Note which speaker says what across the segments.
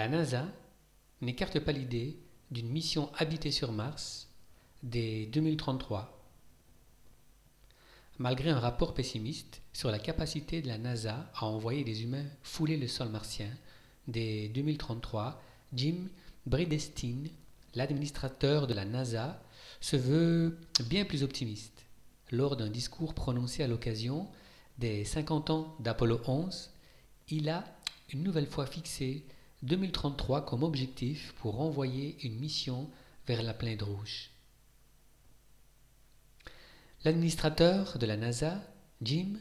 Speaker 1: La NASA n'écarte pas l'idée d'une mission habitée sur Mars dès 2033. Malgré un rapport pessimiste sur la capacité de la NASA à envoyer des humains fouler le sol martien, dès 2033, Jim Bridenstine, l'administrateur de la NASA, se veut bien plus optimiste. Lors d'un discours prononcé à l'occasion des 50 ans d'Apollo 11, il a une nouvelle fois fixé 2033 comme objectif pour envoyer une mission vers la planète rouge. L'administrateur de la NASA, Jim,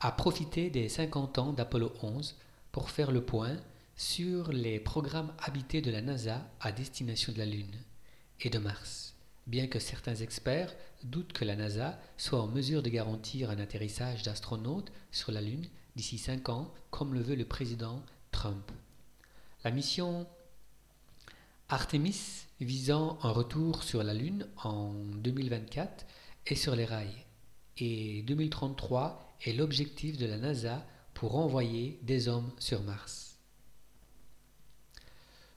Speaker 1: a profité des 50 ans d'Apollo 11 pour faire le point sur les programmes habités de la NASA à destination de la Lune et de Mars, bien que certains experts doutent que la NASA soit en mesure de garantir un atterrissage d'astronautes sur la Lune d'ici 5 ans, comme le veut le président Trump. La mission Artemis visant un retour sur la Lune en 2024 est sur les rails et 2033 est l'objectif de la NASA pour envoyer des hommes sur Mars.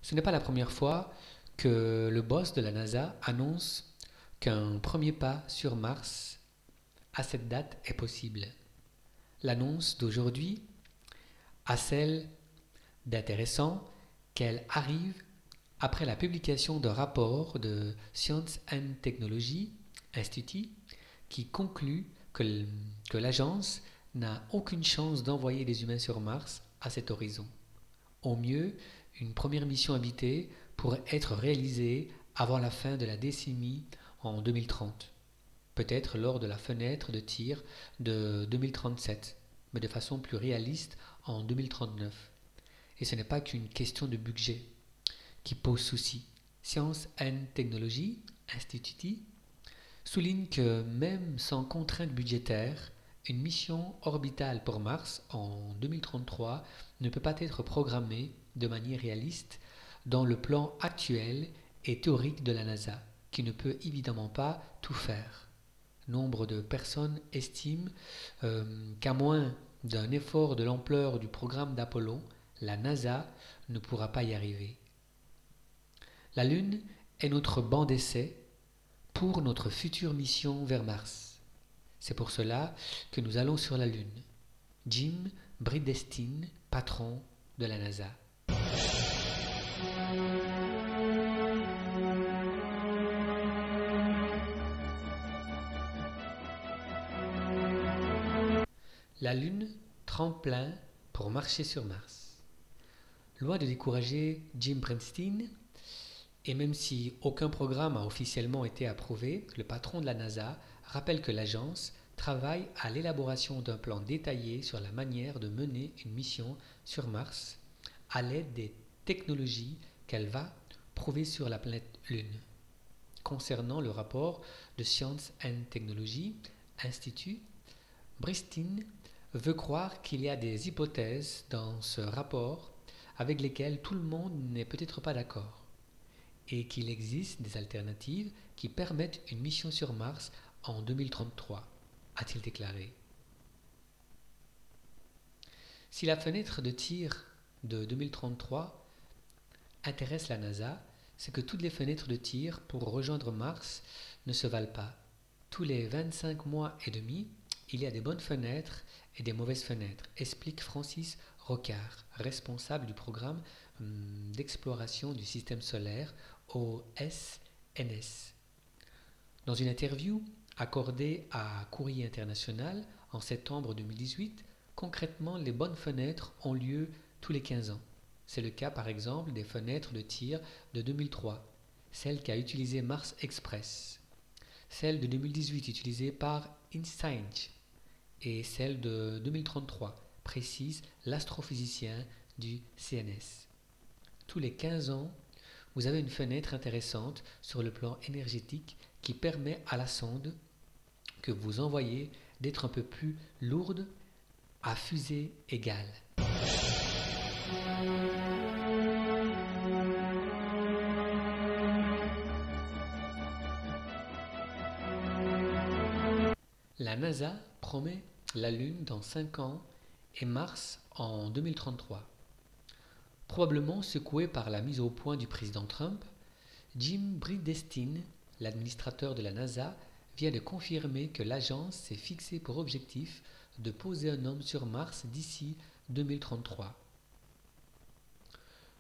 Speaker 1: Ce n'est pas la première fois que le boss de la NASA annonce qu'un premier pas sur Mars à cette date est possible. L'annonce d'aujourd'hui a celle d'intéressant qu'elle arrive après la publication d'un rapport de Science and Technology Institute qui conclut que, l'agence n'a aucune chance d'envoyer des humains sur Mars à cet horizon. Au mieux, une première mission habitée pourrait être réalisée avant la fin de la décennie en 2030, peut-être lors de la fenêtre de tir de 2037, mais de façon plus réaliste en 2039. Et ce n'est pas qu'une question de budget qui pose souci. Science and Technology Institute souligne que même sans contrainte budgétaire, une mission orbitale pour Mars en 2033 ne peut pas être programmée de manière réaliste dans le plan actuel et théorique de la NASA, qui ne peut évidemment pas tout faire. Nombre de personnes estiment euh, qu'à moins d'un effort de l'ampleur du programme d'Apollon, la NASA ne pourra pas y arriver. La Lune est notre banc d'essai pour notre future mission vers Mars. C'est pour cela que nous allons sur la Lune. Jim Bridenstine, patron de la NASA. La Lune, tremplin pour marcher sur Mars. Loin de décourager Jim Bernstein, et même si aucun programme a officiellement été approuvé, le patron de la NASA rappelle que l'agence travaille à l'élaboration d'un plan détaillé sur la manière de mener une mission sur Mars à l'aide des technologies qu'elle va prouver sur la planète Lune. Concernant le rapport de Science and Technology Institute, Bristin veut croire qu'il y a des hypothèses dans ce rapport avec lesquelles tout le monde n'est peut-être pas d'accord et qu'il existe des alternatives qui permettent une mission sur Mars en 2033, a-t-il déclaré. Si la fenêtre de tir de 2033 intéresse la NASA, c'est que toutes les fenêtres de tir pour rejoindre Mars ne se valent pas. Tous les 25 mois et demi, il y a des bonnes fenêtres et des mauvaises fenêtres, explique Francis Rocard, responsable du programme hum, d'exploration du système solaire au SNS. Dans une interview accordée à Courrier International en septembre 2018, concrètement, les bonnes fenêtres ont lieu tous les 15 ans. C'est le cas par exemple des fenêtres de tir de 2003, celle qu'a utilisée Mars Express, celle de 2018 utilisée par InScience et celle de 2033, précise l'astrophysicien du CNS. Tous les 15 ans, vous avez une fenêtre intéressante sur le plan énergétique qui permet à la sonde que vous envoyez d'être un peu plus lourde à fusée égale. La NASA promet la Lune dans 5 ans et Mars en 2033. Probablement secoué par la mise au point du président Trump, Jim Bridenstine, l'administrateur de la NASA, vient de confirmer que l'agence s'est fixée pour objectif de poser un homme sur Mars d'ici 2033.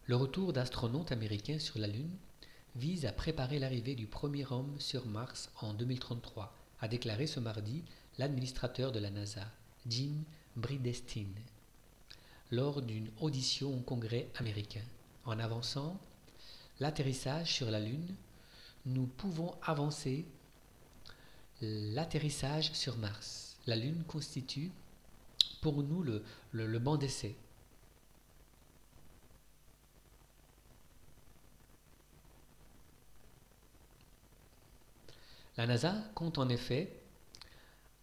Speaker 1: Le retour d'astronautes américains sur la Lune vise à préparer l'arrivée du premier homme sur Mars en 2033, a déclaré ce mardi l'administrateur de la NASA, Jim Bridenstine, lors d'une audition au Congrès américain. En avançant l'atterrissage sur la Lune, nous pouvons avancer l'atterrissage sur Mars. La Lune constitue pour nous le, le, banc d'essai. La NASA compte en effet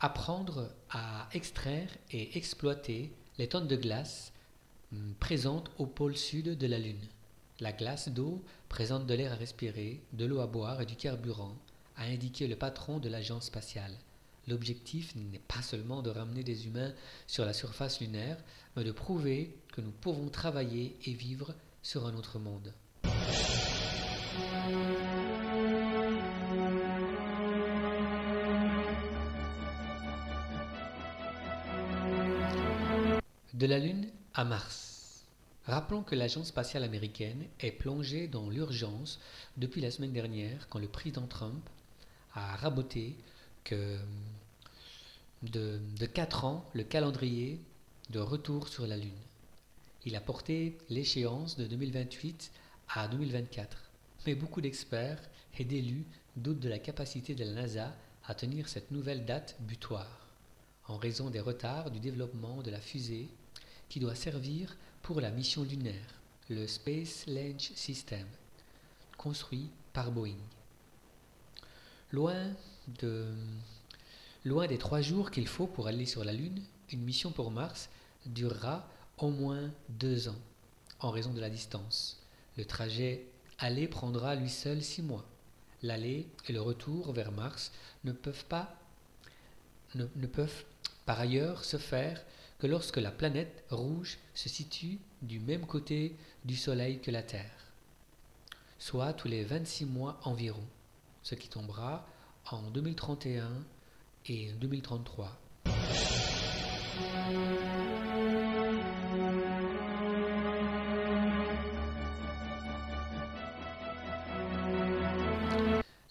Speaker 1: apprendre à extraire et exploiter les tonnes de glace hum, présentes au pôle sud de la Lune. La glace d'eau présente de l'air à respirer, de l'eau à boire et du carburant, a indiqué le patron de l'agence spatiale. L'objectif n'est pas seulement de ramener des humains sur la surface lunaire, mais de prouver que nous pouvons travailler et vivre sur un autre monde. De la Lune à Mars. Rappelons que l'agence spatiale américaine est plongée dans l'urgence depuis la semaine dernière quand le président Trump a raboté de, de 4 ans le calendrier de retour sur la Lune. Il a porté l'échéance de 2028 à 2024. Mais beaucoup d'experts et d'élus doutent de la capacité de la NASA à tenir cette nouvelle date butoir, en raison des retards du développement de la fusée qui doit servir pour la mission lunaire, le Space Launch System, construit par Boeing. Loin, de, loin des trois jours qu'il faut pour aller sur la Lune, une mission pour Mars durera au moins deux ans, en raison de la distance. Le trajet aller prendra lui seul six mois. L'aller et le retour vers Mars ne peuvent pas ne peuvent par ailleurs se faire que lorsque la planète rouge se situe du même côté du Soleil que la Terre, soit tous les 26 mois environ ce qui tombera en 2031 et 2033.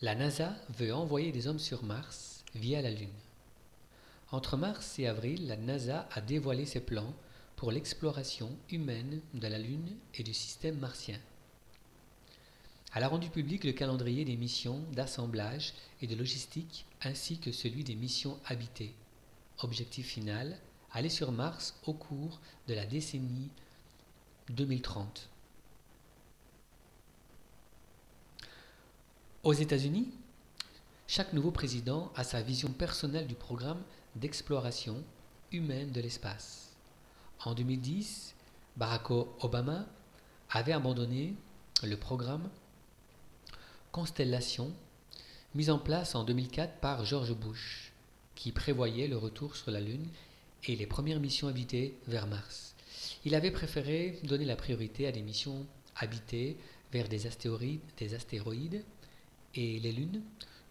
Speaker 1: La NASA veut envoyer des hommes sur Mars via la Lune. Entre mars et avril, la NASA a dévoilé ses plans pour l'exploration humaine de la Lune et du système martien. Elle a rendu public le calendrier des missions d'assemblage et de logistique ainsi que celui des missions habitées. Objectif final, aller sur Mars au cours de la décennie 2030. Aux États-Unis, chaque nouveau président a sa vision personnelle du programme d'exploration humaine de l'espace. En 2010, Barack Obama avait abandonné le programme Constellation, mise en place en 2004 par George Bush, qui prévoyait le retour sur la Lune et les premières missions habitées vers Mars. Il avait préféré donner la priorité à des missions habitées vers des astéroïdes, des astéroïdes et les lunes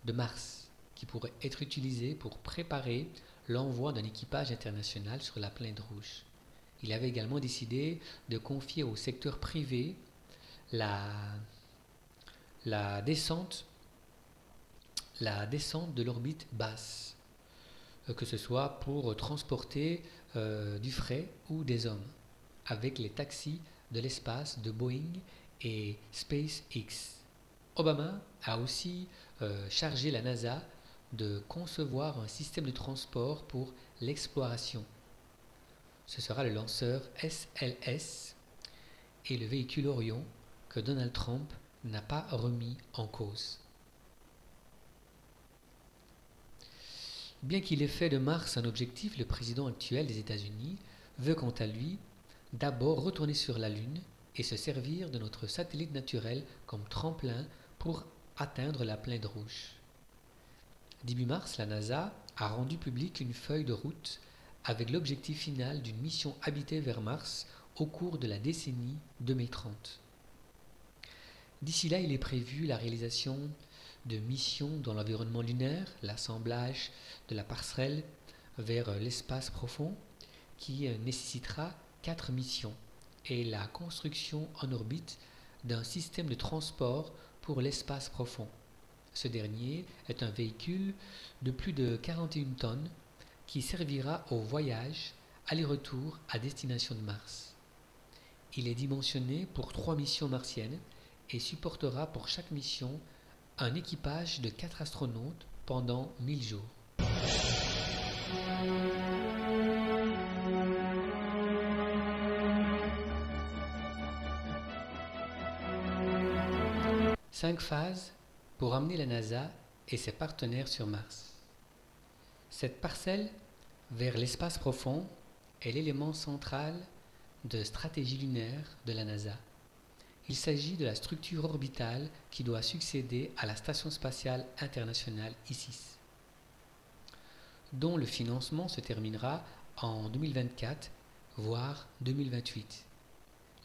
Speaker 1: de Mars, qui pourraient être utilisées pour préparer l'envoi d'un équipage international sur la planète rouge. Il avait également décidé de confier au secteur privé la descente, la descente de l'orbite basse, euh, que ce soit pour transporter euh, du frais ou des hommes, avec les taxis de l'espace de Boeing et SpaceX. Obama a aussi euh, chargé la NASA de concevoir un système de transport pour l'exploration. Ce sera le lanceur SLS et le véhicule Orion que Donald Trump n'a pas remis en cause. Bien qu'il ait fait de Mars un objectif, le président actuel des États-Unis veut quant à lui d'abord retourner sur la Lune et se servir de notre satellite naturel comme tremplin pour atteindre la planète rouge. Début mars, la NASA a rendu publique une feuille de route avec l'objectif final d'une mission habitée vers Mars au cours de la décennie 2030. D'ici là, il est prévu la réalisation de missions dans l'environnement lunaire, l'assemblage de la passerelle vers l'espace profond, qui nécessitera quatre missions, et la construction en orbite d'un système de transport pour l'espace profond. Ce dernier est un véhicule de plus de 41 tonnes qui servira au voyage aller-retour à destination de Mars. Il est dimensionné pour trois missions martiennes et supportera pour chaque mission un équipage de quatre astronautes pendant 1000 jours. Cinq phases pour amener la NASA et ses partenaires sur Mars. Cette parcelle vers l'espace profond est l'élément central de stratégie lunaire de la NASA. Il s'agit de la structure orbitale qui doit succéder à la Station spatiale internationale ISIS, dont le financement se terminera en 2024, voire 2028.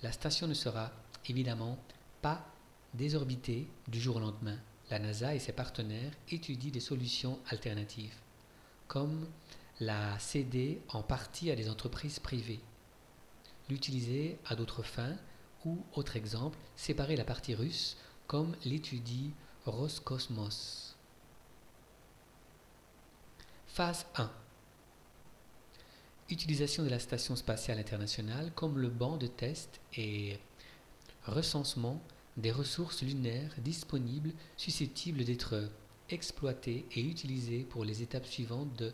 Speaker 1: La station ne sera évidemment pas désorbitée du jour au lendemain. La NASA et ses partenaires étudient des solutions alternatives, comme la céder en partie à des entreprises privées, l'utiliser à d'autres fins ou, autre exemple, séparer la partie russe comme l'étudie Roscosmos. Phase 1 Utilisation de la Station spatiale internationale comme le banc de test et recensement des ressources lunaires disponibles susceptibles d'être exploitées et utilisées pour les étapes suivantes de,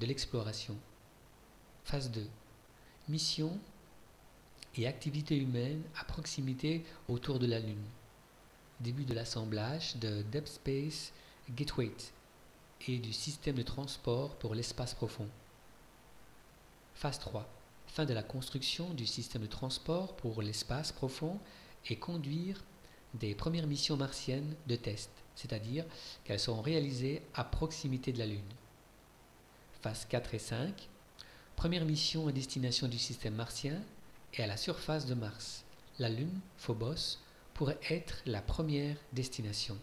Speaker 1: l'exploration. Phase 2 Mission et activités humaines à proximité autour de la Lune. Début de l'assemblage de Deep Space Gateway et du système de transport pour l'espace profond. Phase 3. Fin de la construction du système de transport pour l'espace profond et conduire des premières missions martiennes de test, c'est-à-dire qu'elles seront réalisées à proximité de la Lune. Phase 4 et 5. Première mission à destination du système martien et à la surface de Mars. La Lune, Phobos, pourrait être la première destination.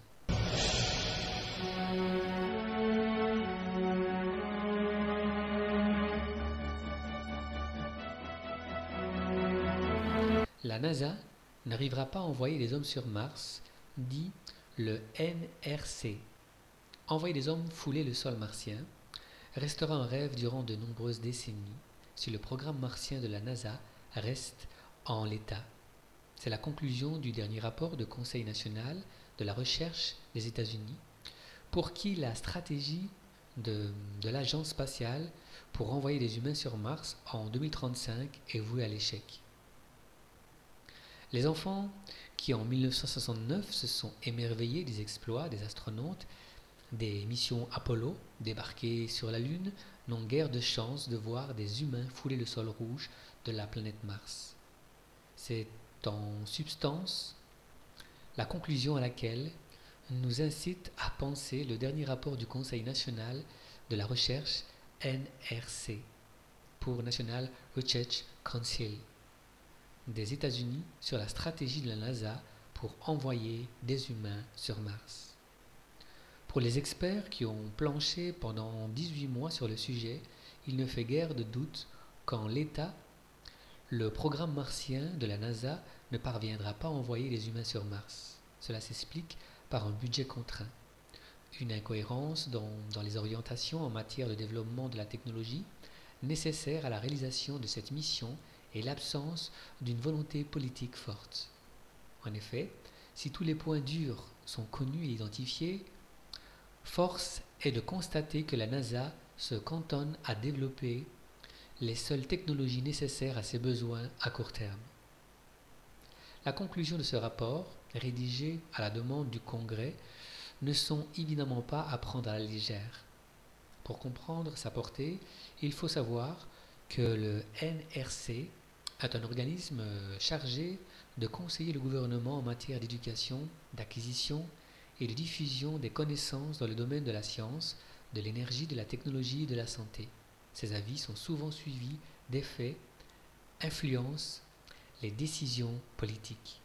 Speaker 1: La NASA n'arrivera pas à envoyer des hommes sur Mars, dit le NRC. Envoyer des hommes fouler le sol martien restera un rêve durant de nombreuses décennies si le programme martien de la NASA reste en l'état. C'est la conclusion du dernier rapport du Conseil national de la recherche des États-Unis, pour qui la stratégie de, de l'agence spatiale pour envoyer des humains sur Mars en 2035 est vouée à l'échec. Les enfants qui en 1969 se sont émerveillés des exploits des astronautes des missions Apollo débarqués sur la Lune n'ont guère de chance de voir des humains fouler le sol rouge de la planète Mars. C'est en substance la conclusion à laquelle nous incite à penser le dernier rapport du Conseil national de la recherche NRC pour National Research Council des États-Unis sur la stratégie de la NASA pour envoyer des humains sur Mars. Pour les experts qui ont planché pendant 18 mois sur le sujet, il ne fait guère de doute qu'en l'état le programme martien de la NASA ne parviendra pas à envoyer les humains sur Mars. Cela s'explique par un budget contraint, une incohérence dans, les orientations en matière de développement de la technologie nécessaires à la réalisation de cette mission et l'absence d'une volonté politique forte. En effet, si tous les points durs sont connus et identifiés, force est de constater que la NASA se cantonne à développer les seules technologies nécessaires à ses besoins à court terme. La conclusion de ce rapport, rédigé à la demande du Congrès, ne sont évidemment pas à prendre à la légère. Pour comprendre sa portée, il faut savoir que le NRC est un organisme chargé de conseiller le gouvernement en matière d'éducation, d'acquisition et de diffusion des connaissances dans le domaine de la science, de l'énergie, de la technologie et de la santé. Ces avis sont souvent suivis d'effets, influencent les décisions politiques.